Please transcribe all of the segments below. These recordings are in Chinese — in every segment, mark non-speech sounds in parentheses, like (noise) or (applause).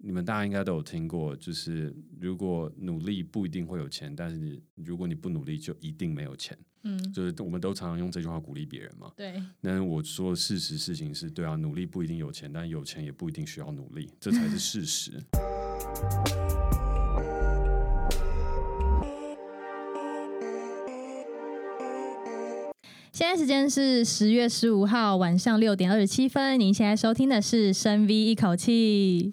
你们大家应该都有听过，就是如果努力不一定会有钱，但是你如果你不努力就一定没有钱。嗯，就是我们都常常用这句话鼓励别人嘛。对。那我说的事实事情是对啊，努力不一定有钱，但有钱也不一定需要努力，这才是 (laughs) 事实。现在时间是十月十五号晚上六点二十七分，您现在收听的是深 V 一口气。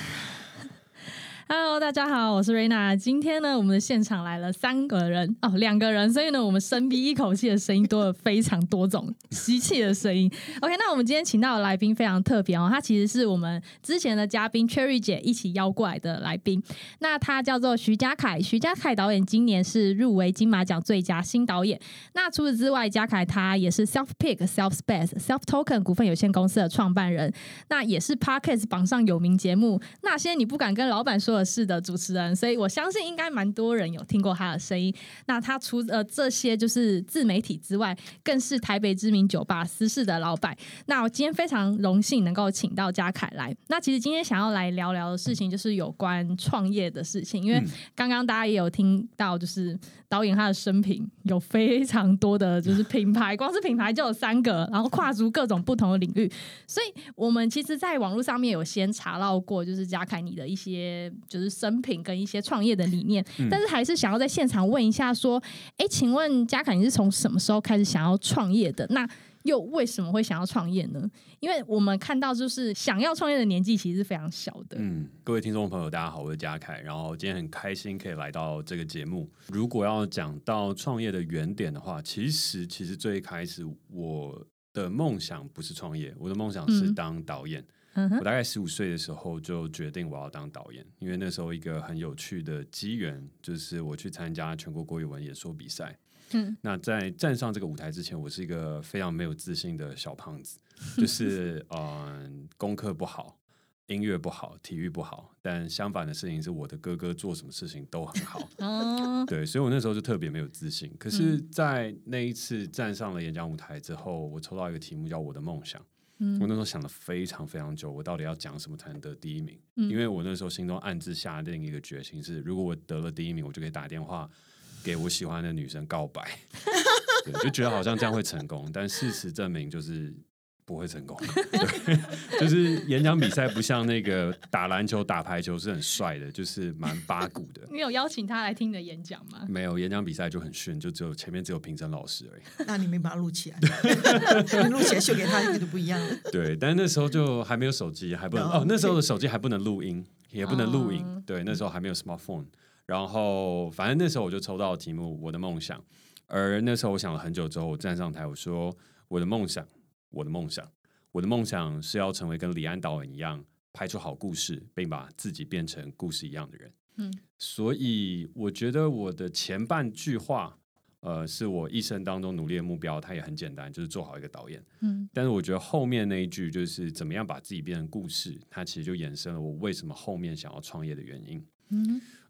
Hello，大家好，我是瑞娜。今天呢，我们的现场来了三个人哦，两个人，所以呢，我们深 V 一口气的声音多了非常多种 (laughs) 吸气的声音。OK，那我们今天请到的来宾非常特别哦，他其实是我们之前的嘉宾 Cherry 姐一起邀过来的来宾。那他叫做徐家凯，徐家凯导演今年是入围金马奖最佳新导演。那除此之外，嘉凯他也是 Self Pick Self Space Self Token 股份有限公司的创办人，那也是 Podcast 榜上有名节目那些你不敢跟老板说的。是的，主持人，所以我相信应该蛮多人有听过他的声音。那他除了这些就是自媒体之外，更是台北知名酒吧私事的老板。那我今天非常荣幸能够请到嘉凯来。那其实今天想要来聊聊的事情，就是有关创业的事情。因为刚刚大家也有听到，就是导演他的生平有非常多的就是品牌，光是品牌就有三个，然后跨足各种不同的领域。所以我们其实，在网络上面有先查到过，就是嘉凯你的一些。就是生平跟一些创业的理念，但是还是想要在现场问一下，说，哎、嗯，请问嘉凯，你是从什么时候开始想要创业的？那又为什么会想要创业呢？因为我们看到，就是想要创业的年纪其实是非常小的。嗯，各位听众朋友，大家好，我是嘉凯，然后今天很开心可以来到这个节目。如果要讲到创业的原点的话，其实其实最开始我的梦想不是创业，我的梦想是当导演。嗯我大概十五岁的时候就决定我要当导演，因为那时候一个很有趣的机缘，就是我去参加全国国语文演说比赛。嗯，那在站上这个舞台之前，我是一个非常没有自信的小胖子，就是 (laughs) 嗯、呃，功课不好，音乐不好，体育不好。但相反的事情是，我的哥哥做什么事情都很好。哦，(laughs) 对，所以我那时候就特别没有自信。可是，在那一次站上了演讲舞台之后，我抽到一个题目叫“我的梦想”。我那时候想了非常非常久，我到底要讲什么才能得第一名？嗯，因为我那时候心中暗自下定一个决心是，如果我得了第一名，我就可以打电话给我喜欢的女生告白，(laughs) 对，就觉得好像这样会成功。但事实证明就是。不会成功，对，就是演讲比赛不像那个打篮球、打排球是很帅的，就是蛮八股的。你有邀请他来听你的演讲吗？没有，演讲比赛就很炫，就只有前面只有评审老师而已。那你没把它录起来，录起来秀给他，应该就不一样了。对，但是那时候就还没有手机，还不能哦，那时候的手机还不能录音，也不能录影。对，那时候还没有 smartphone。然后，反正那时候我就抽到了题目《我的梦想》，而那时候我想了很久之后，我站上台，我说我的梦想。我的梦想，我的梦想是要成为跟李安导演一样，拍出好故事，并把自己变成故事一样的人。嗯，所以我觉得我的前半句话，呃，是我一生当中努力的目标，它也很简单，就是做好一个导演。嗯，但是我觉得后面那一句，就是怎么样把自己变成故事，它其实就衍生了我为什么后面想要创业的原因。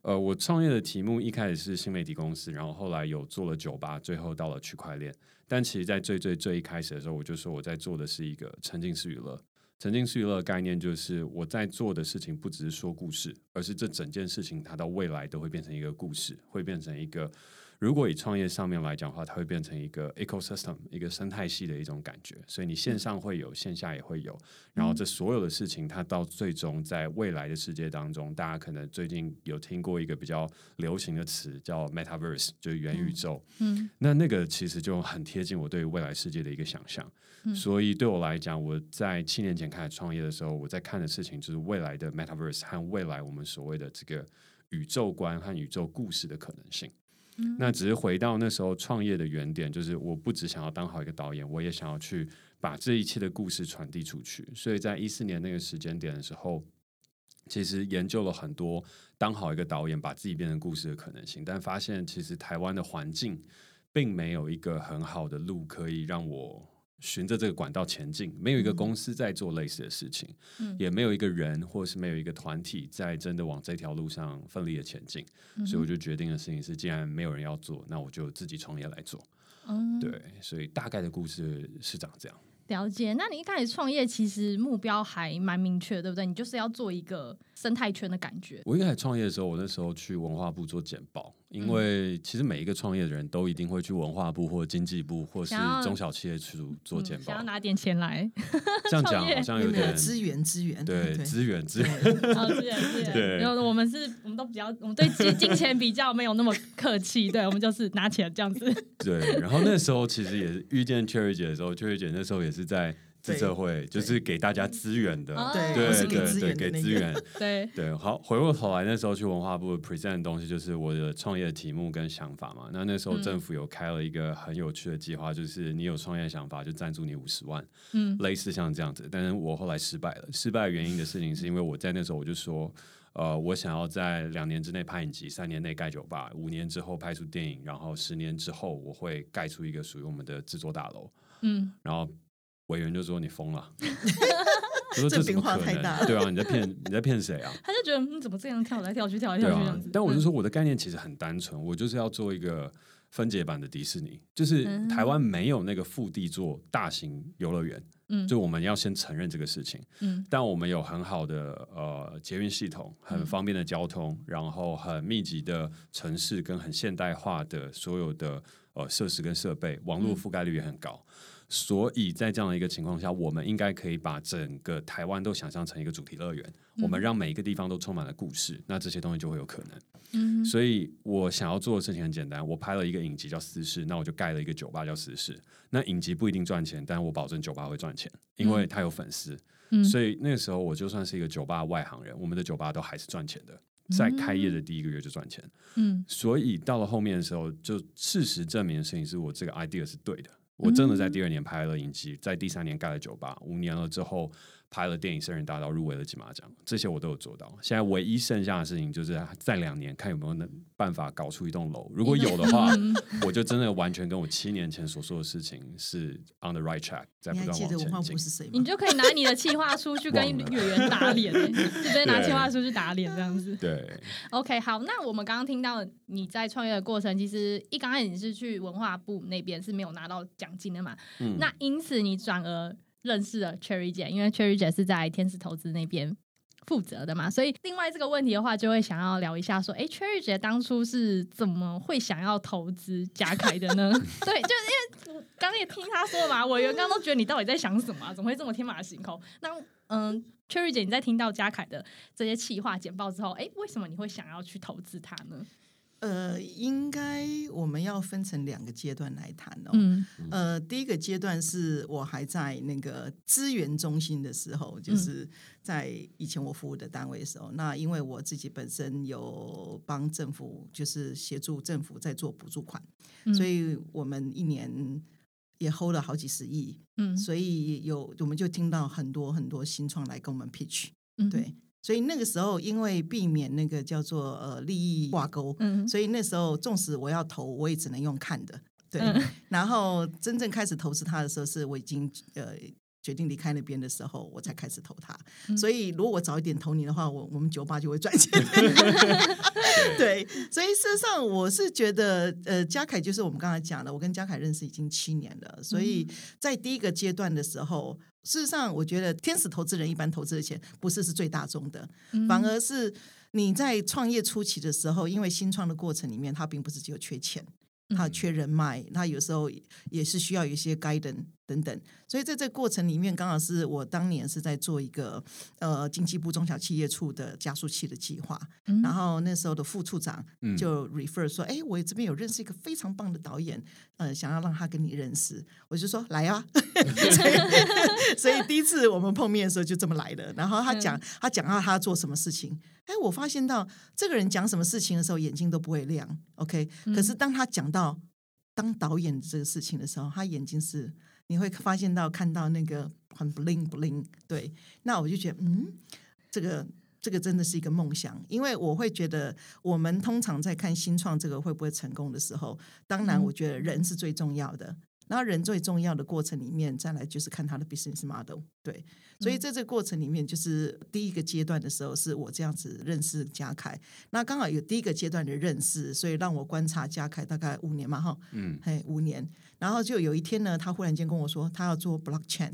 呃，我创业的题目一开始是新媒体公司，然后后来有做了酒吧，最后到了区块链。但其实，在最最最一开始的时候，我就说我在做的是一个沉浸式娱乐。沉浸式娱乐的概念就是我在做的事情不只是说故事，而是这整件事情它到未来都会变成一个故事，会变成一个。如果以创业上面来讲的话，它会变成一个 ecosystem，一个生态系的一种感觉。所以你线上会有，线下也会有。然后这所有的事情，它到最终在未来的世界当中，大家可能最近有听过一个比较流行的词叫 metaverse，就是元宇宙。嗯，那那个其实就很贴近我对未来世界的一个想象。所以对我来讲，我在七年前开始创业的时候，我在看的事情就是未来的 metaverse 和未来我们所谓的这个宇宙观和宇宙故事的可能性。那只是回到那时候创业的原点，就是我不只想要当好一个导演，我也想要去把这一切的故事传递出去。所以在一四年那个时间点的时候，其实研究了很多当好一个导演，把自己变成故事的可能性，但发现其实台湾的环境并没有一个很好的路可以让我。循着这个管道前进，没有一个公司在做类似的事情，嗯、也没有一个人，或是没有一个团体在真的往这条路上奋力的前进，嗯、所以我就决定的事情是，既然没有人要做，那我就自己创业来做。嗯，对，所以大概的故事是长这样。了解。那你一开始创业，其实目标还蛮明确，对不对？你就是要做一个生态圈的感觉。我一开始创业的时候，我那时候去文化部做简报。因为其实每一个创业的人都一定会去文化部或经济部或是中小企业去做简报，想要拿点钱来。(laughs) 这样讲好像有点资源资源，对资源资源，资源资源。对，然后我们是我们都比较，我们对金金钱比较没有那么客气，对，我们就是拿钱这样子。(laughs) 对，然后那时候其实也是遇见 Cherry 姐的时候，Cherry 姐那时候也是在。自社会就是给大家资源的，对对对对，给资源，(laughs) 对 (laughs) 对。好，回过头来，那时候去文化部 present 的东西，就是我的创业的题目跟想法嘛。那那时候政府有开了一个很有趣的计划，就是你有创业想法就赞助你五十万，嗯，类似像这样子。但是我后来失败了，失败的原因的事情是因为我在那时候我就说，呃，我想要在两年之内拍影集，三年内盖酒吧，五年之后拍出电影，然后十年之后我会盖出一个属于我们的制作大楼，嗯，然后。委员就说你疯了，(laughs) 我说这怎么可能？对啊，你在骗你在骗谁啊？(laughs) 他就觉得你怎么这样跳来跳去，跳来跳去这样子。但我就说我的概念其实很单纯，我就是要做一个分解版的迪士尼，就是台湾没有那个腹地做大型游乐园，嗯，就我们要先承认这个事情，嗯，但我们有很好的呃捷运系统，很方便的交通，然后很密集的城市跟很现代化的所有的呃设施跟设备，网络覆盖率也很高。所以在这样的一个情况下，我们应该可以把整个台湾都想象成一个主题乐园，嗯、我们让每一个地方都充满了故事，那这些东西就会有可能。嗯，所以我想要做的事情很简单，我拍了一个影集叫《私事》，那我就盖了一个酒吧叫《私事》。那影集不一定赚钱，但我保证酒吧会赚钱，因为它有粉丝。嗯，所以那个时候我就算是一个酒吧外行人，我们的酒吧都还是赚钱的，在开业的第一个月就赚钱。嗯，所以到了后面的时候，就事实证明的事情是我这个 idea 是对的。我真的在第二年拍了影集，在第三年盖了酒吧，五年了之后。拍了电影《圣人大道》，入围了金马奖，这些我都有做到。现在唯一剩下的事情就是在两年看有没有能办法搞出一栋楼。如果有的话，(laughs) 我就真的完全跟我七年前所说的事情是 on the right track，在不断往前进。你就可以拿你的企划书去跟演员打脸，直接拿企划书去打脸这样子。对，OK，好。那我们刚刚听到你在创业的过程，其实一刚开始你是去文化部那边是没有拿到奖金的嘛？嗯。那因此你转而。认识了 Cherry 姐，因为 Cherry 姐是在天使投资那边负责的嘛，所以另外这个问题的话，就会想要聊一下，说，哎，Cherry 姐当初是怎么会想要投资嘉凯的呢？(laughs) 对，就是因为我刚刚也听他说嘛，委员刚刚都觉得你到底在想什么啊？怎么会这么天马行空？那嗯，Cherry 姐，你在听到嘉凯的这些企划简报之后，哎，为什么你会想要去投资他呢？呃，应该我们要分成两个阶段来谈哦。嗯、呃，第一个阶段是我还在那个资源中心的时候，就是在以前我服务的单位的时候。嗯、那因为我自己本身有帮政府，就是协助政府在做补助款，嗯、所以我们一年也 hold 了好几十亿。嗯，所以有我们就听到很多很多新创来跟我们 pitch。嗯，对。所以那个时候，因为避免那个叫做呃利益挂钩，嗯、所以那时候纵使我要投，我也只能用看的。对，嗯、然后真正开始投资它的时候，是我已经呃。决定离开那边的时候，我才开始投他。嗯、所以，如果我早一点投你的话，我我们酒吧就会赚钱。(laughs) (laughs) 对，所以事实上，我是觉得，呃，嘉凯就是我们刚才讲的，我跟嘉凯认识已经七年了。所以在第一个阶段的时候，事实上，我觉得天使投资人一般投资的钱不是是最大宗的，嗯、反而是你在创业初期的时候，因为新创的过程里面，它并不是只有缺钱。他缺人脉，他有时候也是需要一些 guidance 等等，所以在这个过程里面，刚好是我当年是在做一个呃经济部中小企业处的加速器的计划，嗯、然后那时候的副处长就 refer 说，哎、嗯，我这边有认识一个非常棒的导演，呃，想要让他跟你认识，我就说来啊，(laughs) 所以，所以第一次我们碰面的时候就这么来的，然后他讲、嗯、他讲到他做什么事情。哎，我发现到这个人讲什么事情的时候，眼睛都不会亮，OK？嗯，可是当他讲到当导演这个事情的时候，他眼睛是你会发现到看到那个很 bling bling。对，那我就觉得，嗯，这个这个真的是一个梦想，因为我会觉得，我们通常在看新创这个会不会成功的时候，当然我觉得人是最重要的。然后人最重要的过程里面，再来就是看他的 business model。对，所以在这个过程里面，就是第一个阶段的时候，是我这样子认识嘉凯。那刚好有第一个阶段的认识，所以让我观察嘉凯大概五年嘛，哈，嗯，嘿，五年。然后就有一天呢，他忽然间跟我说，他要做 blockchain，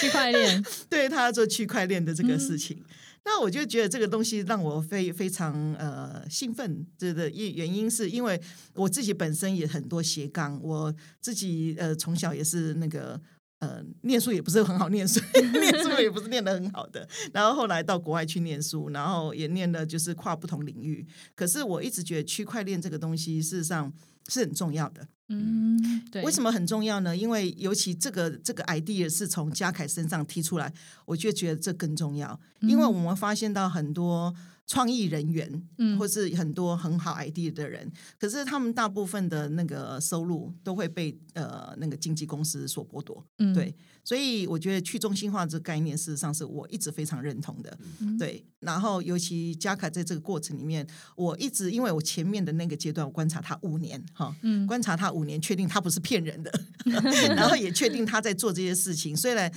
区块链，(laughs) 对，他要做区块链的这个事情。嗯。那我就觉得这个东西让我非非常呃兴奋，这个原原因是因为我自己本身也很多斜杠，我自己呃从小也是那个呃念书也不是很好念书，(laughs) 念书也不是念得很好的，然后后来到国外去念书，然后也念了就是跨不同领域，可是我一直觉得区块链这个东西事实上是很重要的。嗯，对，为什么很重要呢？因为尤其这个这个 idea 是从嘉凯身上提出来，我就觉得这更重要。因为我们发现到很多创意人员，嗯，或是很多很好 idea 的人，可是他们大部分的那个收入都会被呃那个经纪公司所剥夺，嗯，对。所以我觉得去中心化这个概念，事实上是我一直非常认同的，嗯、对。然后尤其嘉凯在这个过程里面，我一直因为我前面的那个阶段，我观察他五年，哈，嗯，观察他五年，确定他不是骗人的，(laughs) 然后也确定他在做这些事情。虽然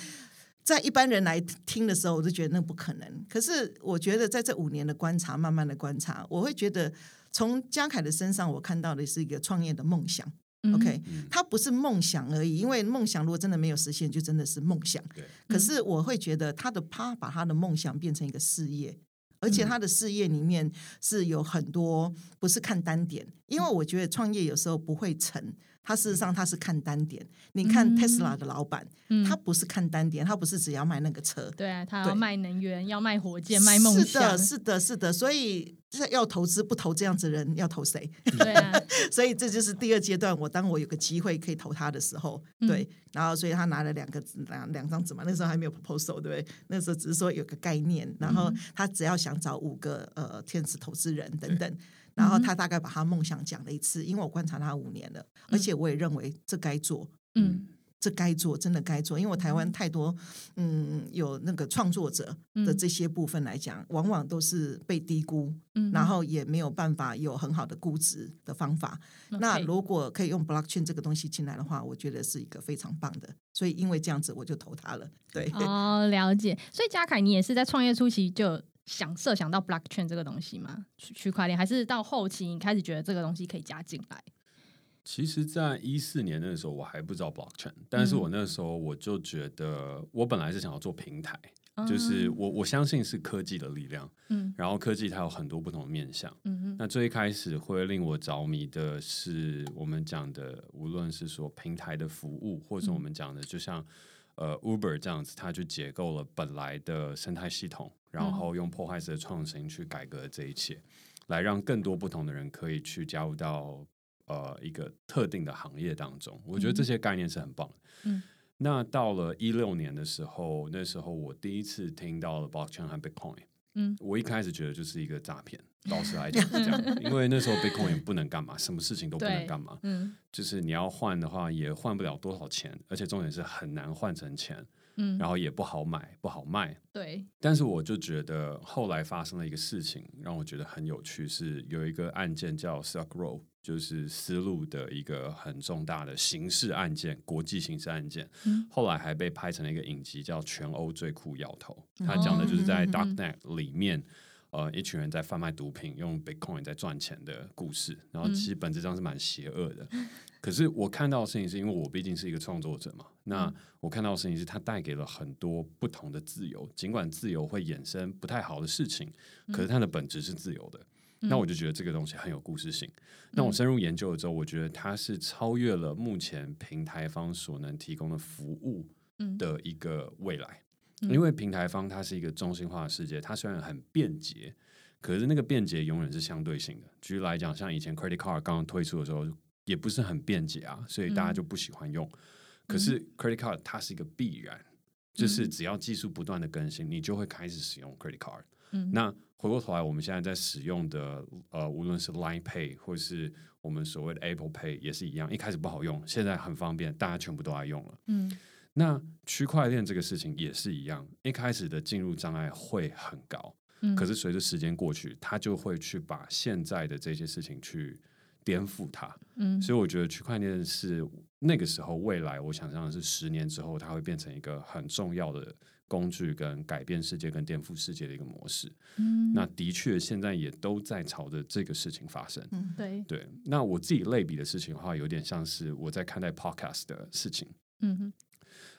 在一般人来听的时候，我就觉得那不可能。可是我觉得在这五年的观察，慢慢的观察，我会觉得从嘉凯的身上，我看到的是一个创业的梦想。OK，它不是梦想而已，因为梦想如果真的没有实现，就真的是梦想。对。可是我会觉得他的他把他的梦想变成一个事业，而且他的事业里面是有很多不是看单点，因为我觉得创业有时候不会成。他事实上他是看单点，你看 Tesla 的老板，嗯、他不是看单点，他不是只要卖那个车，对啊，他要卖能源，要卖火箭，卖梦想，是的，是的，是的，所以要投资不投这样子的人，要投谁？对啊，(laughs) 所以这就是第二阶段，我当我有个机会可以投他的时候，对，嗯、然后所以他拿了两个两两张纸嘛，那时候还没有 proposal，对不对？那时候只是说有个概念，然后他只要想找五个呃天使投资人等等。然后他大概把他梦想讲了一次，因为我观察他五年了，而且我也认为这该做，嗯，这该做，真的该做，因为我台湾太多，嗯，有那个创作者的这些部分来讲，往往都是被低估，嗯，然后也没有办法有很好的估值的方法。那如果可以用 blockchain 这个东西进来的话，我觉得是一个非常棒的。所以因为这样子，我就投他了。对，哦，了解。所以嘉凯，你也是在创业初期就。想设想到 blockchain 这个东西吗？区块链还是到后期你开始觉得这个东西可以加进来？其实，在一四年那个时候，我还不知道 blockchain，但是我那时候我就觉得，我本来是想要做平台，嗯、就是我我相信是科技的力量，嗯，然后科技它有很多不同的面向，嗯哼，那最一开始会令我着迷的是我们讲的，无论是说平台的服务，或者我们讲的，就像。呃，Uber 这样子，它就解构了本来的生态系统，然后用破坏式的创新去改革这一切，嗯、来让更多不同的人可以去加入到呃一个特定的行业当中。我觉得这些概念是很棒的。嗯，那到了一六年的时候，那时候我第一次听到了 Blockchain 和 Bitcoin。嗯，我一开始觉得就是一个诈骗，老实来讲是 (laughs) 这样，因为那时候 Bitcoin 也不能干嘛，什么事情都不能干嘛，嗯，就是你要换的话也换不了多少钱，而且重点是很难换成钱，嗯，然后也不好买，不好卖，对。但是我就觉得后来发生了一个事情，让我觉得很有趣，是有一个案件叫 Silk Road。就是丝路的一个很重大的刑事案件，国际刑事案件，嗯、后来还被拍成了一个影集，叫《全欧最酷摇头》。他讲的就是在 Darknet 里面，呃，一群人在贩卖毒品，用 Bitcoin 在赚钱的故事。然后其实本质上是蛮邪恶的。嗯、可是我看到的事情是因为我毕竟是一个创作者嘛，那我看到的事情是它带给了很多不同的自由，尽管自由会衍生不太好的事情，可是它的本质是自由的。那我就觉得这个东西很有故事性。那我深入研究了之后，我觉得它是超越了目前平台方所能提供的服务的一个未来。因为平台方它是一个中心化的世界，它虽然很便捷，可是那个便捷永远是相对性的。举例来讲，像以前 credit card 刚刚推出的时候，也不是很便捷啊，所以大家就不喜欢用。可是 credit card 它是一个必然，就是只要技术不断的更新，你就会开始使用 credit card。那回过头来，我们现在在使用的呃，无论是 Line Pay 或是我们所谓的 Apple Pay 也是一样，一开始不好用，现在很方便，大家全部都爱用了。嗯，那区块链这个事情也是一样，一开始的进入障碍会很高，嗯，可是随着时间过去，它就会去把现在的这些事情去颠覆它。嗯，所以我觉得区块链是那个时候未来，我想象的是十年之后，它会变成一个很重要的工具，跟改变世界、跟颠覆世界的一个模式。嗯，那的确现在也都在朝着这个事情发生。嗯，对对。那我自己类比的事情的话，有点像是我在看待 podcast 的事情。嗯哼。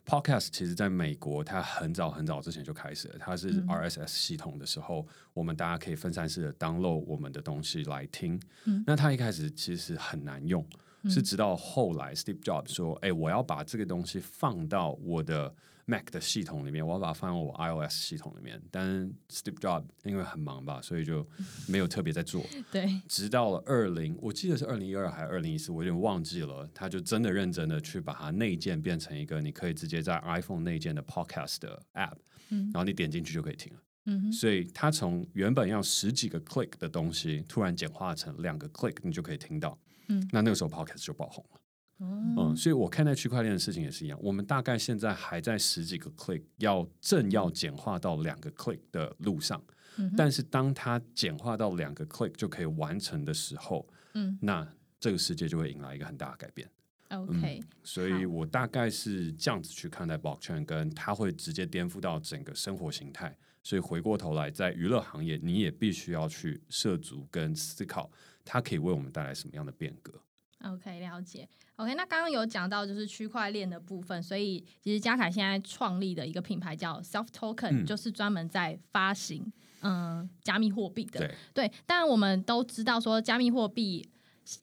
Podcast 其实在美国，它很早很早之前就开始了。它是 RSS 系统的时候，嗯、我们大家可以分散式的 download 我们的东西来听。嗯、那它一开始其实很难用，嗯、是直到后来 Steve Jobs 说：“哎、欸，我要把这个东西放到我的。” Mac 的系统里面，我要把它放到我 iOS 系统里面，但 Steve Jobs 因为很忙吧，所以就没有特别在做。(laughs) 对，直到了二零，我记得是二零一二还是二零一四，我有点忘记了。他就真的认真的去把它内建变成一个你可以直接在 iPhone 内建的 Podcast 的 App，嗯，然后你点进去就可以听了。嗯哼，所以它从原本要十几个 click 的东西，突然简化成两个 click，你就可以听到。嗯，那那个时候 Podcast 就爆红了。嗯，嗯，所以我看待区块链的事情也是一样。我们大概现在还在十几个 click，要正要简化到两个 click 的路上。嗯，但是当它简化到两个 click 就可以完成的时候，嗯，那这个世界就会迎来一个很大的改变。OK，嗯，所以我大概是这样子去看待 blockchain，跟它会直接颠覆到整个生活形态。所以回过头来，在娱乐行业，你也必须要去涉足跟思考，它可以为我们带来什么样的变革。OK，了解。OK，那刚刚有讲到就是区块链的部分，所以其实嘉凯现在创立的一个品牌叫 Self Token，、嗯、就是专门在发行嗯加密货币的。对，对，但我们都知道说加密货币。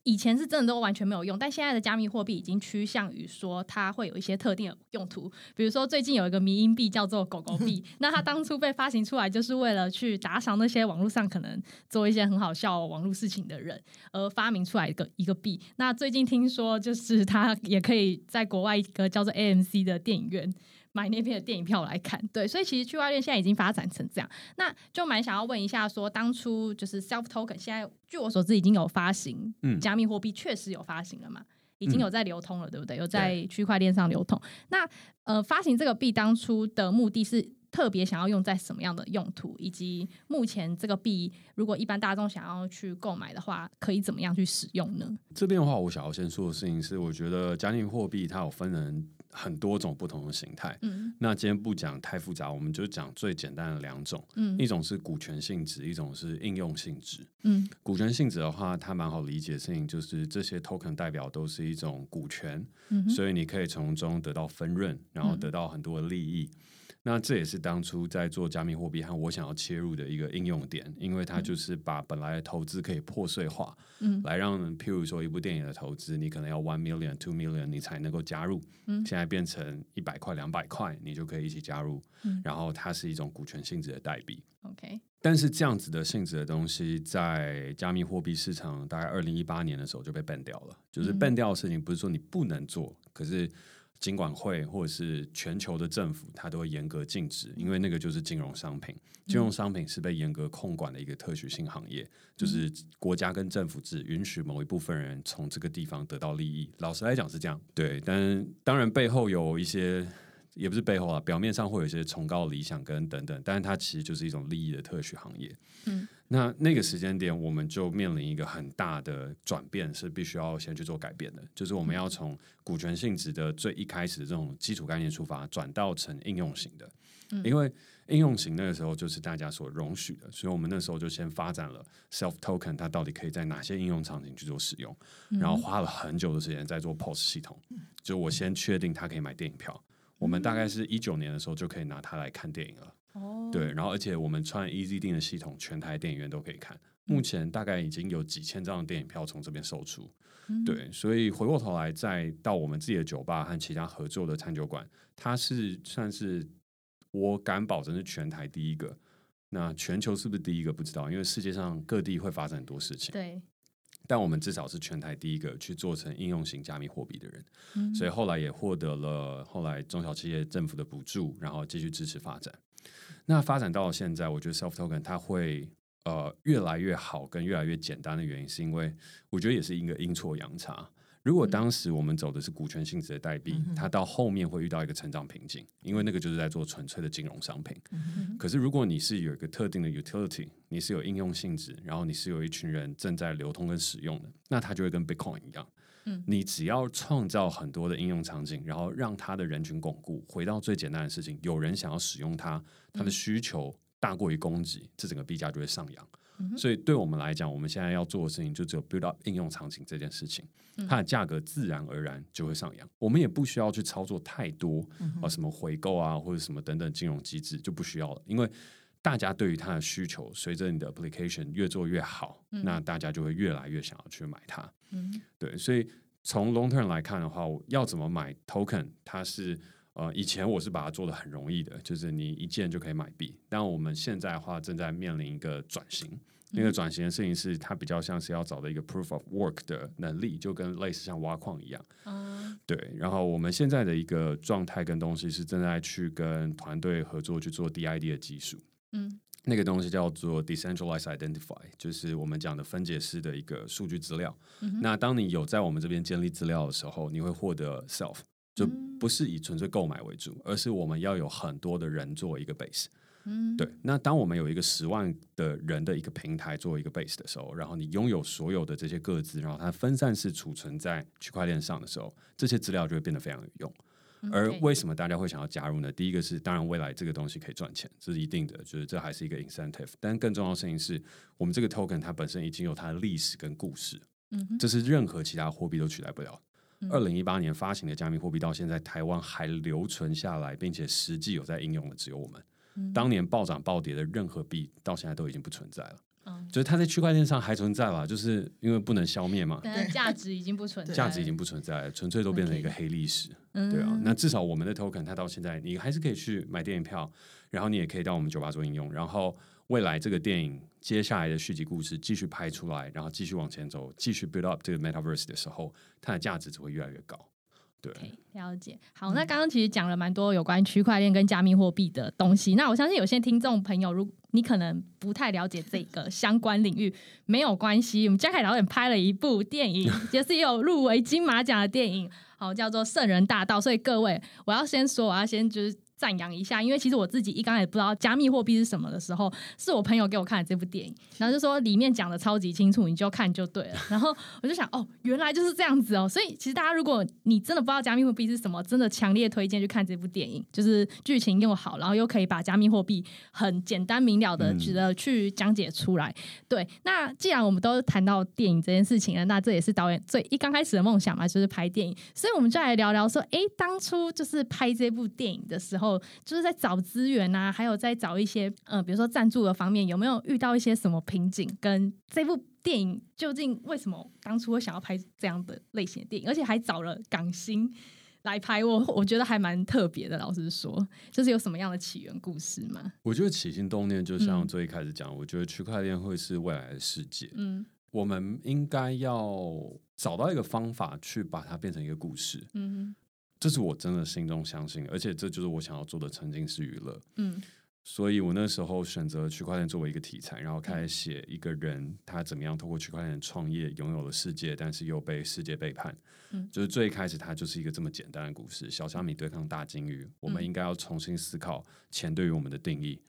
以前是真的都完全没有用，但现在的加密货币已经趋向于说它会有一些特定的用途，比如说最近有一个迷因币叫做狗狗币，(laughs) 那它当初被发行出来就是为了去打赏那些网络上可能做一些很好笑网络事情的人而发明出来一个一个币。那最近听说就是它也可以在国外一个叫做 AMC 的电影院。买那边的电影票来看，对，所以其实区块链现在已经发展成这样，那就蛮想要问一下，说当初就是 Self Token，现在据我所知已经有发行，嗯，加密货币确实有发行了嘛，已经有在流通了，嗯、对不对？有在区块链上流通。那呃，发行这个币当初的目的是特别想要用在什么样的用途，以及目前这个币如果一般大众想要去购买的话，可以怎么样去使用呢？这边的话，我想要先说的事情是，我觉得加密货币它有分人。很多种不同的形态，嗯，那今天不讲太复杂，我们就讲最简单的两种，嗯，一种是股权性质，一种是应用性质，嗯，股权性质的话，它蛮好理解的事情就是这些 token 代表都是一种股权，嗯，所以你可以从中得到分润，然后得到很多的利益。嗯那这也是当初在做加密货币和我想要切入的一个应用点，因为它就是把本来的投资可以破碎化，嗯，来让譬如说一部电影的投资，你可能要 one million two million 你才能够加入，嗯，现在变成一百块两百块你就可以一起加入，嗯，然后它是一种股权性质的代币，OK，但是这样子的性质的东西在加密货币市场大概二零一八年的时候就被 ban 掉了，就是 ban 掉的事情不是说你不能做，可是。金管会或者是全球的政府，它都会严格禁止，因为那个就是金融商品。金融商品是被严格控管的一个特许性行业，就是国家跟政府只允许某一部分人从这个地方得到利益。老实来讲是这样，对。但当然背后有一些，也不是背后啊，表面上会有一些崇高理想跟等等，但是它其实就是一种利益的特许行业。嗯。那那个时间点，我们就面临一个很大的转变，是必须要先去做改变的。就是我们要从股权性质的最一开始的这种基础概念出发，转到成应用型的。嗯、因为应用型那个时候就是大家所容许的，所以我们那时候就先发展了 Self Token，它到底可以在哪些应用场景去做使用，嗯、然后花了很久的时间在做 POS 系统。就我先确定它可以买电影票，我们大概是一九年的时候就可以拿它来看电影了。哦，对，然后而且我们穿 Easy 订的系统，全台电影院都可以看。目前大概已经有几千张的电影票从这边售出。嗯、对，所以回过头来，再到我们自己的酒吧和其他合作的餐酒馆，它是算是我敢保证是全台第一个。那全球是不是第一个不知道，因为世界上各地会发生很多事情。对，但我们至少是全台第一个去做成应用型加密货币的人。嗯、所以后来也获得了后来中小企业政府的补助，然后继续支持发展。那发展到了现在，我觉得 Self Token 它会呃越来越好，跟越来越简单的原因，是因为我觉得也是一个阴错阳差。如果当时我们走的是股权性质的代币，嗯、它到后面会遇到一个成长瓶颈，因为那个就是在做纯粹的金融商品。嗯、可是如果你是有一个特定的 utility，你是有应用性质，然后你是有一群人正在流通跟使用的，那它就会跟 Bitcoin 一样。嗯、你只要创造很多的应用场景，然后让它的人群巩固，回到最简单的事情，有人想要使用它，它的需求大过于供给，这整个币价就会上扬。所以对我们来讲，我们现在要做的事情就只有 build up 应用场景这件事情，它的价格自然而然就会上扬。我们也不需要去操作太多啊，什么回购啊或者什么等等金融机制就不需要了，因为大家对于它的需求，随着你的 application 越做越好，那大家就会越来越想要去买它。对，所以从 long term 来看的话，我要怎么买 token？它是呃，以前我是把它做的很容易的，就是你一键就可以买币。但我们现在的话，正在面临一个转型。那个转型的事情是，它比较像是要找的一个 proof of work 的能力，就跟类似像挖矿一样。嗯，对。然后我们现在的一个状态跟东西是正在去跟团队合作去做 DID 的技术。嗯，那个东西叫做 decentralized identify，就是我们讲的分解式的一个数据资料。嗯，那当你有在我们这边建立资料的时候，你会获得 self。就不是以纯粹购买为主，而是我们要有很多的人做一个 base。嗯，对。那当我们有一个十万的人的一个平台作为一个 base 的时候，然后你拥有所有的这些个资，然后它分散式储存在区块链上的时候，这些资料就会变得非常有用。而为什么大家会想要加入呢？第一个是，当然未来这个东西可以赚钱，这是一定的，就是这还是一个 incentive。但更重要的事情是，我们这个 token 它本身已经有它的历史跟故事，嗯，这是任何其他货币都取代不了。二零一八年发行的加密货币到现在，台湾还留存下来，并且实际有在应用的只有我们。嗯、当年暴涨暴跌的任何币，到现在都已经不存在了。嗯，就是它在区块链上还存在吧，就是因为不能消灭嘛。但价值已经不存在，价值已经不存在，纯粹都变成一个黑历史。Okay. 对啊，那至少我们的 token 它到现在，你还是可以去买电影票，然后你也可以到我们酒吧做应用，然后。未来这个电影接下来的续集故事继续拍出来，然后继续往前走，继续 build up 这个 metaverse 的时候，它的价值只会越来越高。对，okay, 了解。好，那刚刚其实讲了蛮多有关区块链跟加密货币的东西。那我相信有些听众朋友，如你可能不太了解这个相关领域，没有关系。我们嘉凯导演拍了一部电影，(laughs) 也是有入围金马奖的电影，好，叫做《圣人大道》。所以各位，我要先说，我要先就是。赞扬一下，因为其实我自己一刚也不知道加密货币是什么的时候，是我朋友给我看的这部电影，然后就说里面讲的超级清楚，你就看就对了。然后我就想，哦，原来就是这样子哦。所以其实大家如果你真的不知道加密货币是什么，真的强烈推荐去看这部电影，就是剧情又好，然后又可以把加密货币很简单明了的值得去讲解出来。嗯、对，那既然我们都谈到电影这件事情了，那这也是导演最一刚开始的梦想嘛，就是拍电影。所以我们就来聊聊说，哎，当初就是拍这部电影的时候。就是在找资源啊，还有在找一些呃，比如说赞助的方面，有没有遇到一些什么瓶颈？跟这部电影究竟为什么当初会想要拍这样的类型的电影，而且还找了港星来拍我，我我觉得还蛮特别的。老实说，就是有什么样的起源故事吗？我觉得起心动念就像最一开始讲，嗯、我觉得区块链会是未来的世界。嗯，我们应该要找到一个方法去把它变成一个故事。嗯。这是我真的心中相信，而且这就是我想要做的沉浸式娱乐。嗯，所以我那时候选择区块链作为一个题材，然后开始写一个人他怎么样透过区块链创业拥有了世界，但是又被世界背叛。嗯，就是最开始它就是一个这么简单的故事：小虾米对抗大金鱼。我们应该要重新思考钱对于我们的定义。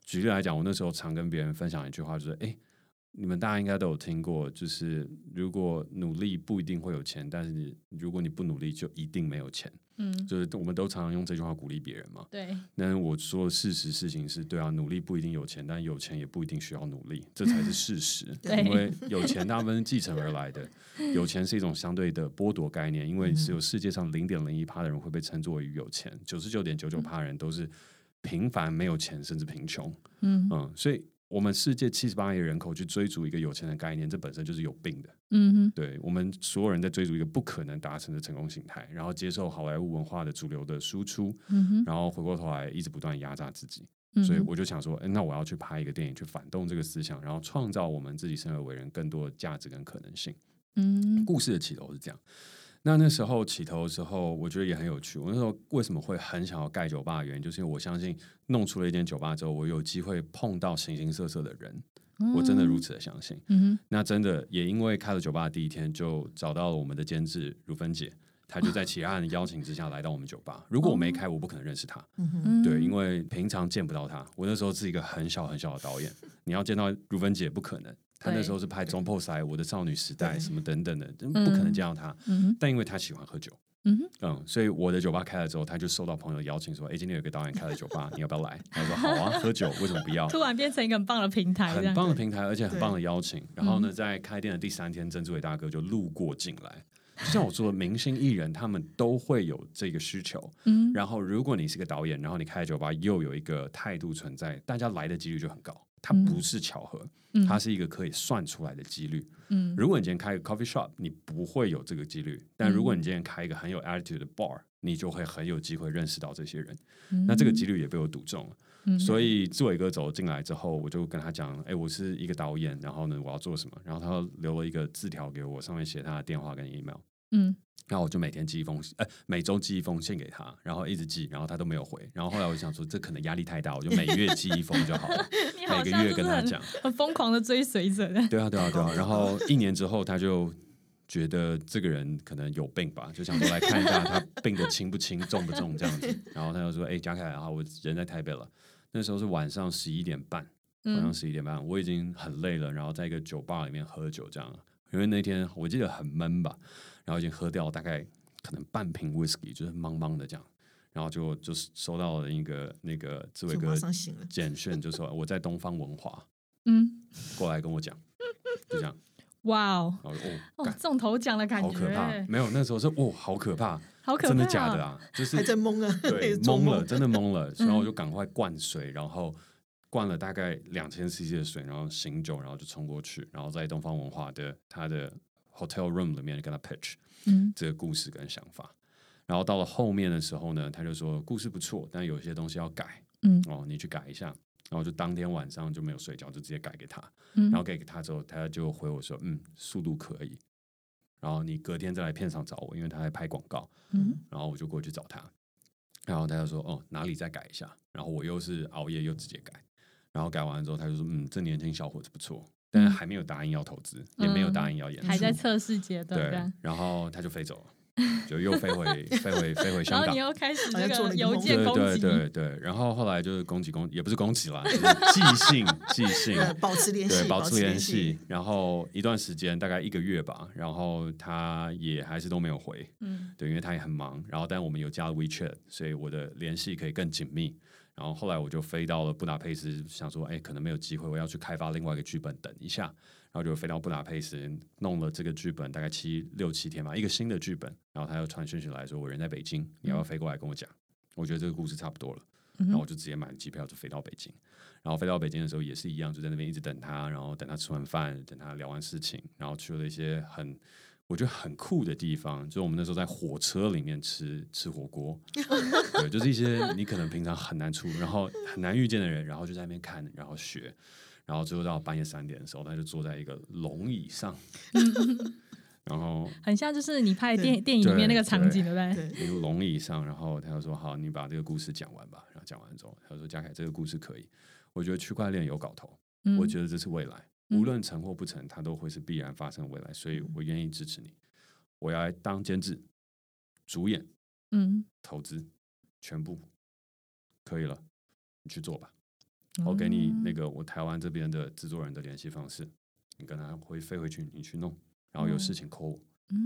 举例来讲，我那时候常跟别人分享一句话，就是：哎。你们大家应该都有听过，就是如果努力不一定会有钱，但是你如果你不努力就一定没有钱。嗯，就是我们都常常用这句话鼓励别人嘛。对。那我说的事实事情是对啊，努力不一定有钱，但有钱也不一定需要努力，这才是事实。(laughs) 对。因为有钱大部分是继承而来的，有钱是一种相对的剥夺概念，因为只有世界上零点零一趴的人会被称作为有钱，九十九点九九趴人都是平凡没有钱甚至贫穷。嗯嗯，所以。我们世界七十八亿人口去追逐一个有钱的概念，这本身就是有病的。嗯哼，对，我们所有人在追逐一个不可能达成的成功形态，然后接受好莱坞文化的主流的输出，嗯哼，然后回过头来一直不断压榨自己。嗯，所以我就想说，诶，那我要去拍一个电影，去反动这个思想，然后创造我们自己生而为人更多的价值跟可能性。嗯，故事的起头是这样。那那时候起头的时候，我觉得也很有趣。我那时候为什么会很想要盖酒吧的原因，就是因为我相信弄出了一间酒吧之后，我有机会碰到形形色色的人。嗯、我真的如此的相信。嗯、那真的也因为开了酒吧的第一天，就找到了我们的监制如芬姐。她就在其他人的邀请之下来到我们酒吧。如果我没开，我不可能认识她。嗯、对，因为平常见不到她。我那时候是一个很小很小的导演，你要见到如芬姐不可能。他那时候是拍《中破塞》《我的少女时代》什么等等的，不可能见到他。嗯、但因为他喜欢喝酒，嗯，嗯，所以我的酒吧开了之后，他就收到朋友邀请说：“哎，今天有个导演开了酒吧，你要不要来？”他说：“好啊，喝酒为什么不要？” (laughs) 突然变成一个很棒的平台，很棒的平台，而且很棒的邀请。然后呢，在开店的第三天，曾志伟大哥就路过进来。像我说的，明星艺人他们都会有这个需求。嗯，然后如果你是个导演，然后你开酒吧又有一个态度存在，大家来的几率就很高。它不是巧合，嗯，它是一个可以算出来的几率。嗯，如果你今天开一个 coffee shop，你不会有这个几率。但如果你今天开一个很有 attitude 的 bar，你就会很有机会认识到这些人。嗯，那这个几率也被我赌中了。嗯，所以志伟哥走进来之后，我就跟他讲：“哎，我是一个导演，然后呢，我要做什么？”然后他留了一个字条给我，上面写他的电话跟 email。嗯，然后我就每天寄一封，哎，每周寄一封信给他，然后一直寄，然后他都没有回。然后后来我想说，这可能压力太大，我就每月寄一封就好了，(laughs) 好每个月跟他讲，很疯狂的追随者。(laughs) 对啊，对啊，对啊。然后一年之后，他就觉得这个人可能有病吧，就想说来看一下他病的轻不轻、重不重这样子。(laughs) 然后他就说：“哎，嘉凯啊，我人在台北了。”那时候是晚上十一点半，晚上十一点半，嗯，我已经很累了，然后在一个酒吧里面喝酒这样。因为那天我记得很闷吧。然后已经喝掉大概可能半瓶 whisky，就是茫茫的这样，然后就就是收到了一个那个志伟哥简讯，就说 (laughs) 我在东方文化，嗯，过来跟我讲，就这样，哇哦，哦哦，中头奖的感觉，好可怕，没有那时候是哦，好可怕，好可怕，真的假的啊？就是还在懵啊，对，(laughs) 懵了，真的懵了，然后我就赶快灌水，然后灌了大概两千 cc 的水，然后醒酒，然后就冲过去，然后在东方文化的他的。Hotel room 里面跟他 pitch，嗯，这个故事跟想法，嗯，然后到了后面的时候呢，他就说故事不错，但有些东西要改，嗯，哦，你去改一下，然后就当天晚上就没有睡觉，就直接改给他，嗯，然后给给他之后，他就回我说，嗯，速度可以，然后你隔天再来片场找我，因为他在拍广告，嗯，然后我就过去找他，然后他就说，哦，哪里再改一下，然后我又是熬夜又直接改，然后改完之后他就说，嗯，这年轻小伙子不错。但是还没有答应要投资，嗯，也没有答应要演出，还在测试阶段。对，然后他就飞走了，(laughs) 就又飞回飞回飞回香港。然后你又开始那个邮件攻击，对对对。然后后来就是攻击攻，也不是攻击啦，就是寄信寄信，(laughs) 保持联系，对，保持联系。然后一段时间，大概一个月吧，然后他也还是都没有回，嗯，对，因为他也很忙。然后但我们有加了 WeChat，所以我的联系可以更紧密。然后后来我就飞到了布达佩斯，想说，哎，可能没有机会，我要去开发另外一个剧本，等一下。然后就飞到布达佩斯，弄了这个剧本，大概七六七天吧，一个新的剧本。然后他又传讯息来说，我人在北京，你要不要飞过来跟我讲？我觉得这个故事差不多了，然后我就直接买了机票，就飞到北京。然后飞到北京的时候也是一样，就在那边一直等他，然后等他吃完饭，等他聊完事情，然后去了一些很。我觉得很酷的地方，就是我们那时候在火车里面吃吃火锅，(laughs) 对，就是一些你可能平常很难出，然后很难遇见的人，然后就在那边看，然后学，然后最后到半夜三点的时候，他就坐在一个龙椅上，(laughs) 然后很像就是你拍电电影里面那个场景，对不对？对，一个龙椅上，然后他就说：“好，你把这个故事讲完吧。”然后讲完之后，他说：“嘉凯，这个故事可以，我觉得区块链有搞头，嗯，我觉得这是未来。”无论成或不成，它都会是必然发生的未来，所以我愿意支持你。我要来当监制、主演、嗯，投资，全部可以了，你去做吧。我给你那个我台湾这边的制作人的联系方式，你跟他回飞回去，你去弄，然后有事情 call 我。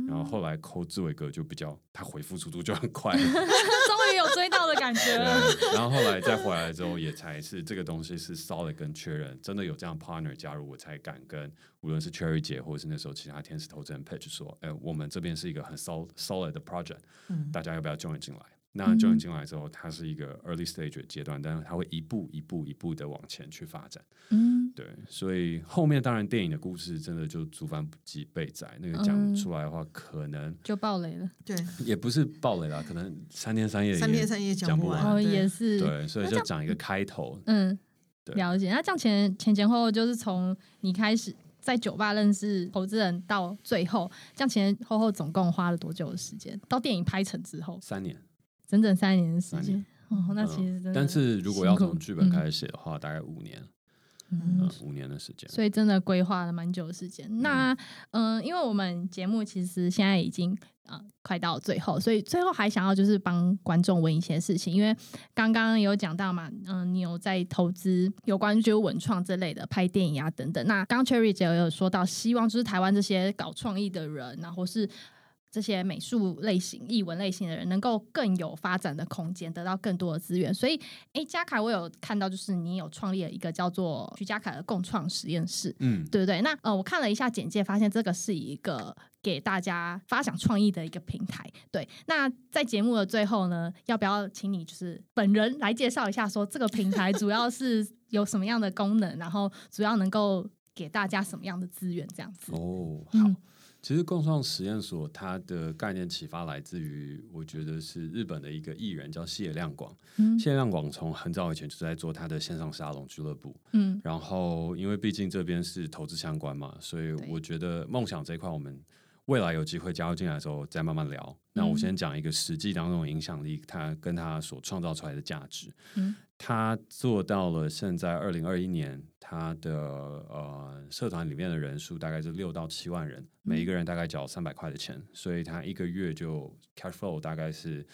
然后后来扣志伟哥就比较，他回复速度就很快，(laughs) 终于有追到的感觉了。然后后来再回来之后，也才是这个东西是 solid 跟确认，真的有这样 partner 加入，我才敢跟无论是 Cherry 姐或者是那时候其他天使投资人 pitch 说，哎，我们这边是一个很 solid solid 的 project，嗯，大家要不要 join 进来？那 join 进来之后，它是一个 early stage 阶段，但是它会一步一步一步的往前去发展。嗯，对，所以后面当然电影的故事真的就族繁不及备载，那个讲出来的话可能就爆雷了。对，(laughs) 也不是爆雷了，可能三天三夜三天三夜讲不完。哦，也是。对，所以就讲一个开头。嗯，了解。那这样前前前后后就是从你开始在酒吧认识投资人到最后，这样前前后后总共花了多久的时间？到电影拍成之后，三年，整整三年的时间。哦，那其实真的、嗯。但是如果要从剧本开始写的话，嗯、大概五年。嗯，嗯，五年的时间，所以真的规划了蛮久的时间。嗯、那，嗯、呃，因为我们节目其实现在已经呃快到最后，所以最后还想要就是帮观众问一些事情，因为刚刚有讲到嘛，嗯、呃，你有在投资有关就是文创之类的拍电影啊等等。那刚 Cherry 姐有说到，希望就是台湾这些搞创意的人，然后是。这些美术类型、艺文类型的人能够更有发展的空间，得到更多的资源。所以，哎，嘉凯，我有看到，就是你有创立了一个叫做徐嘉凯的共创实验室，嗯，对不对？那呃，我看了一下简介，发现这个是一个给大家发想创意的一个平台。对，那在节目的最后呢，要不要请你就是本人来介绍一下，说这个平台主要是 (laughs) 有什么样的功能，然后主要能够给大家什么样的资源，这样子？哦，好。嗯其实共创实验所它的概念启发来自于，我觉得是日本的一个艺人叫谢亮广。嗯，细野亮广从很早以前就在做他的线上沙龙俱乐部。嗯，然后因为毕竟这边是投资相关嘛，所以我觉得梦想这一块我们未来有机会加入进来的时候再慢慢聊。那我先讲一个实际当中的影响力，他跟他所创造出来的价值。嗯。他做到了，现在二零二一年，他的呃社团里面的人数大概是六到七万人，每一个人大概缴三百块的钱，所以他一个月就 cash flow 大概是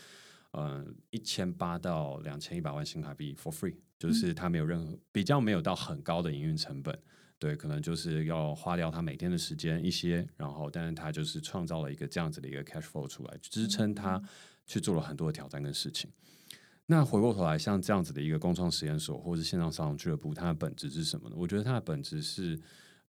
呃一千八到两千一百万新台币 for free，就是他没有任何比较没有到很高的营运成本，对，可能就是要花掉他每天的时间一些，然后但是他就是创造了一个这样子的一个 cash flow 出来，支撑他去做了很多的挑战跟事情。那回过头来，像这样子的一个共创实验所，或者是线上沙龙俱乐部，它的本质是什么呢？我觉得它的本质是，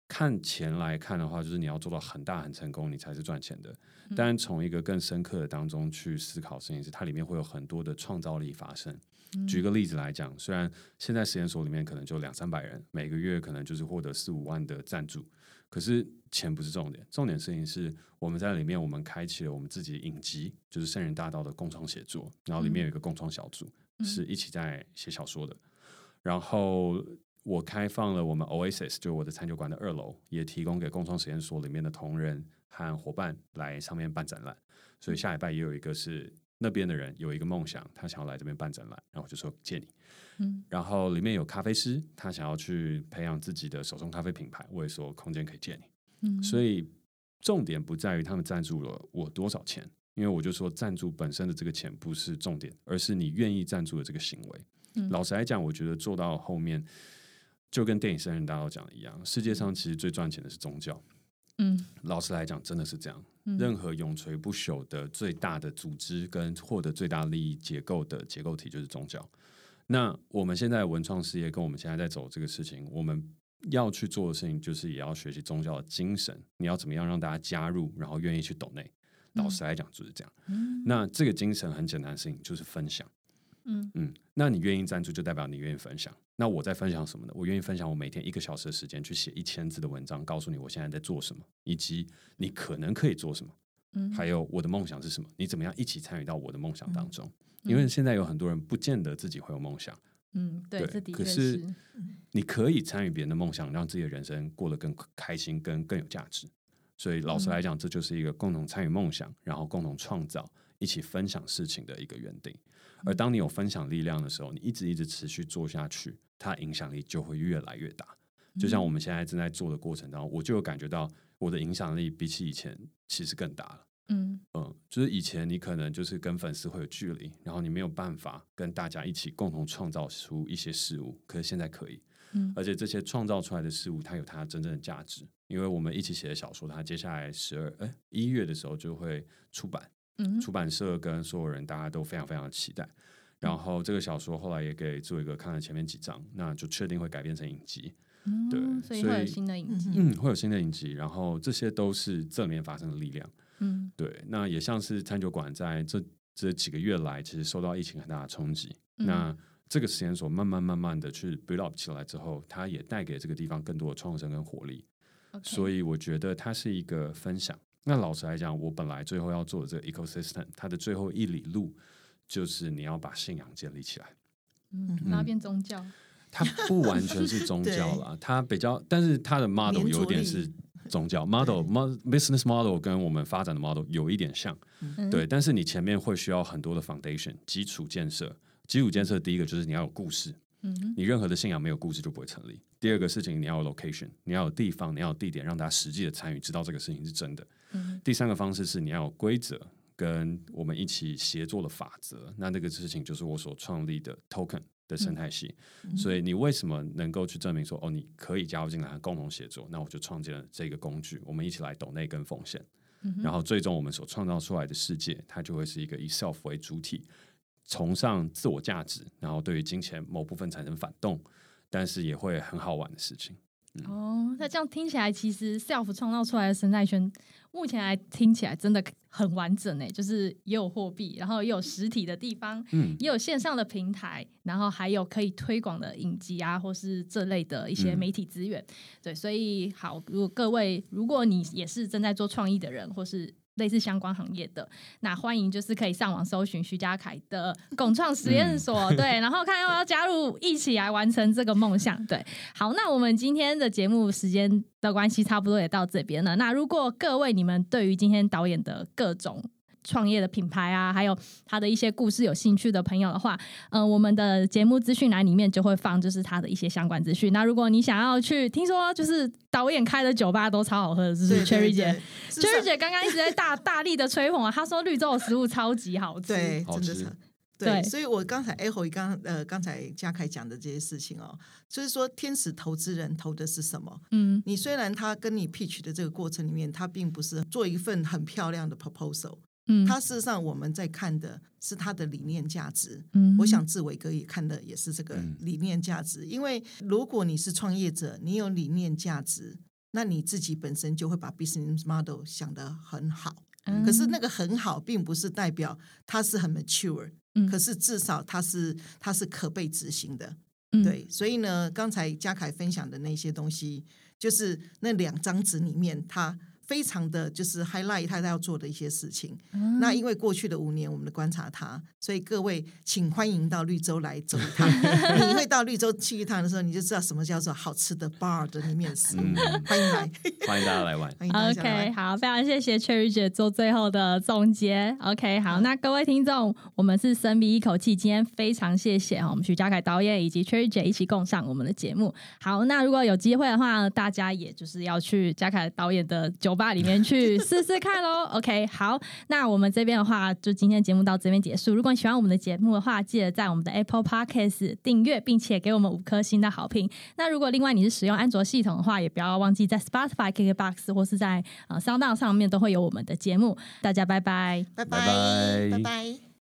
看钱来看的话，就是你要做到很大很成功，你才是赚钱的。但从一个更深刻的当中去思考事情是，它里面会有很多的创造力发生。举个例子来讲，虽然现在实验所里面可能就两三百人，每个月可能就是获得四五万的赞助。可是钱不是重点，重点事情是我们在里面，我们开启了我们自己的影集，就是圣人大道的共创写作，然后里面有一个共创小组，是一起在写小说的。然后我开放了我们 Oasis，就我的餐酒馆的二楼，也提供给共创实验所里面的同仁和伙伴来上面办展览。所以下礼拜也有一个是那边的人有一个梦想，他想要来这边办展览，然后我就说借你。嗯，然后里面有咖啡师，他想要去培养自己的手冲咖啡品牌，我也说空间可以借你。嗯，所以重点不在于他们赞助了我多少钱，因为我就说赞助本身的这个钱不是重点，而是你愿意赞助的这个行为。嗯，老实来讲，我觉得做到后面就跟电影《圣人大道》讲的一样，世界上其实最赚钱的是宗教。嗯，老实来讲，真的是这样。任何永垂不朽的最大的组织跟获得最大利益结构的结构体就是宗教。那我们现在文创事业跟我们现在在走这个事情，我们要去做的事情就是也要学习宗教的精神。你要怎么样让大家加入，然后愿意去懂内？老实来讲就是这样。嗯、那这个精神很简单的事情就是分享。嗯嗯，那你愿意赞助，就代表你愿意分享。那我在分享什么呢？我愿意分享我每天一个小时的时间去写一千字的文章，告诉你我现在在做什么，以及你可能可以做什么。嗯，还有我的梦想是什么？你怎么样一起参与到我的梦想当中？嗯因为现在有很多人不见得自己会有梦想，嗯，对，对，可是你可以参与别人的梦想，让自己的人生过得更开心、更更有价值。所以老实来讲，这就是一个共同参与梦想，然后共同创造、一起分享事情的一个园地。而当你有分享力量的时候，你一直一直持续做下去，它影响力就会越来越大。就像我们现在正在做的过程当中，我就有感觉到我的影响力比起以前其实更大了。嗯嗯，就是以前你可能就是跟粉丝会有距离，然后你没有办法跟大家一起共同创造出一些事物，可是现在可以，嗯，而且这些创造出来的事物，它有它真正的价值，因为我们一起写的小说，它接下来十二哎一月的时候就会出版，嗯，出版社跟所有人大家都非常非常的期待，然后这个小说后来也给做一个看了前面几章，那就确定会改编成影集，嗯，对，所以会有新的影集，嗯，会有新的影集，然后这些都是这里面发生的力量。嗯，对，那也像是餐酒馆在这这几个月来，其实受到疫情很大的冲击。嗯、那这个实验所慢慢慢慢的去 build up 起来之后，它也带给这个地方更多的创生跟活力。所以我觉得它是一个分享。那老实来讲，我本来最后要做的这个 ecosystem，它的最后一里路就是你要把信仰建立起来。嗯，那变宗教。它不完全是宗教啦，它比较，但是它的 model 有点是宗教 model business model 跟我们发展的 model 有一点像，嗯、对，但是你前面会需要很多的 foundation 基础建设，基础建设第一个就是你要有故事，嗯，你任何的信仰没有故事就不会成立。第二个事情你要有 location，你要有地方，你要有地点，让大家实际的参与，知道这个事情是真的。嗯、第三个方式是你要有规则。跟我们一起协作的法则，那那个事情就是我所创立的 token 的生态系。嗯、所以你为什么能够去证明说，哦，你可以加入进来共同协作？那我就创建了这个工具，我们一起来抖内跟奉献，嗯、然后最终我们所创造出来的世界，它就会是一个以 self 为主体，崇尚自我价值，然后对于金钱某部分产生反动，但是也会很好玩的事情。嗯、哦，那这样听起来，其实 self 创造出来的生态圈。目前来听起来真的很完整诶，就是也有货币，然后也有实体的地方，嗯，也有线上的平台，然后还有可以推广的影集啊，或是这类的一些媒体资源，嗯、对，所以好，如果各位，如果你也是正在做创意的人，或是。类似相关行业的，那欢迎就是可以上网搜寻徐家凯的 (laughs) 共创实验所，嗯、对，然后看要不要加入，一起来完成这个梦想。对，好，那我们今天的节目时间的关系，差不多也到这边了。那如果各位你们对于今天导演的各种。创业的品牌啊，还有他的一些故事，有兴趣的朋友的话，嗯、呃，我们的节目资讯栏里面就会放，就是他的一些相关资讯。那如果你想要去，听说就是导演开的酒吧都超好喝的，是不是？Cherry 姐，Cherry 姐刚刚一直在大 (laughs) 大力的吹捧啊，她说绿洲的食物超级好吃，对，好吃。对，对所以我刚才 Echo 刚呃刚才嘉凯讲的这些事情哦，就是说天使投资人投的是什么？嗯，你虽然他跟你 pitch 的这个过程里面，他并不是做一份很漂亮的 proposal。嗯，他事实上我们在看的是他的理念价值。嗯，我想志伟哥也看的也是这个理念价值。因为如果你是创业者，你有理念价值，那你自己本身就会把 business model 想得很好。嗯，可是那个很好，并不是代表它是很 mature。嗯，可是至少它是它是可被执行的。嗯，对。所以呢，刚才嘉凯分享的那些东西，就是那两张纸里面他。非常的就是 highlight 他要做的一些事情。嗯、那因为过去的五年，我们的观察他，所以各位请欢迎到绿洲来走一趟。你会到绿洲去一趟的时候，你就知道什么叫做好吃的 bar 的面食。嗯、欢迎来，欢迎大家来玩。欢迎大家来玩。OK，好，非常谢谢 Cherry 姐做最后的总结。OK，好，那各位听众，我们是深鼻一口气，今天非常谢谢我们徐佳凯导演以及 Cherry 姐一起共上我们的节目。好，那如果有机会的话，大家也就是要去嘉凯导演的酒吧里面去试试看喽。(laughs) OK，好，那我们这边的话，就今天节目到这边结束。如果你喜欢我们的节目的话，记得在我们的 Apple Podcast 订阅，并且给我们五颗星的好评。那如果另外你是使用安卓系统的话，也不要忘记在 Spotify、KKBox 或是在呃 SoundOn 上面都会有我们的节目。大家拜拜，拜拜，拜拜。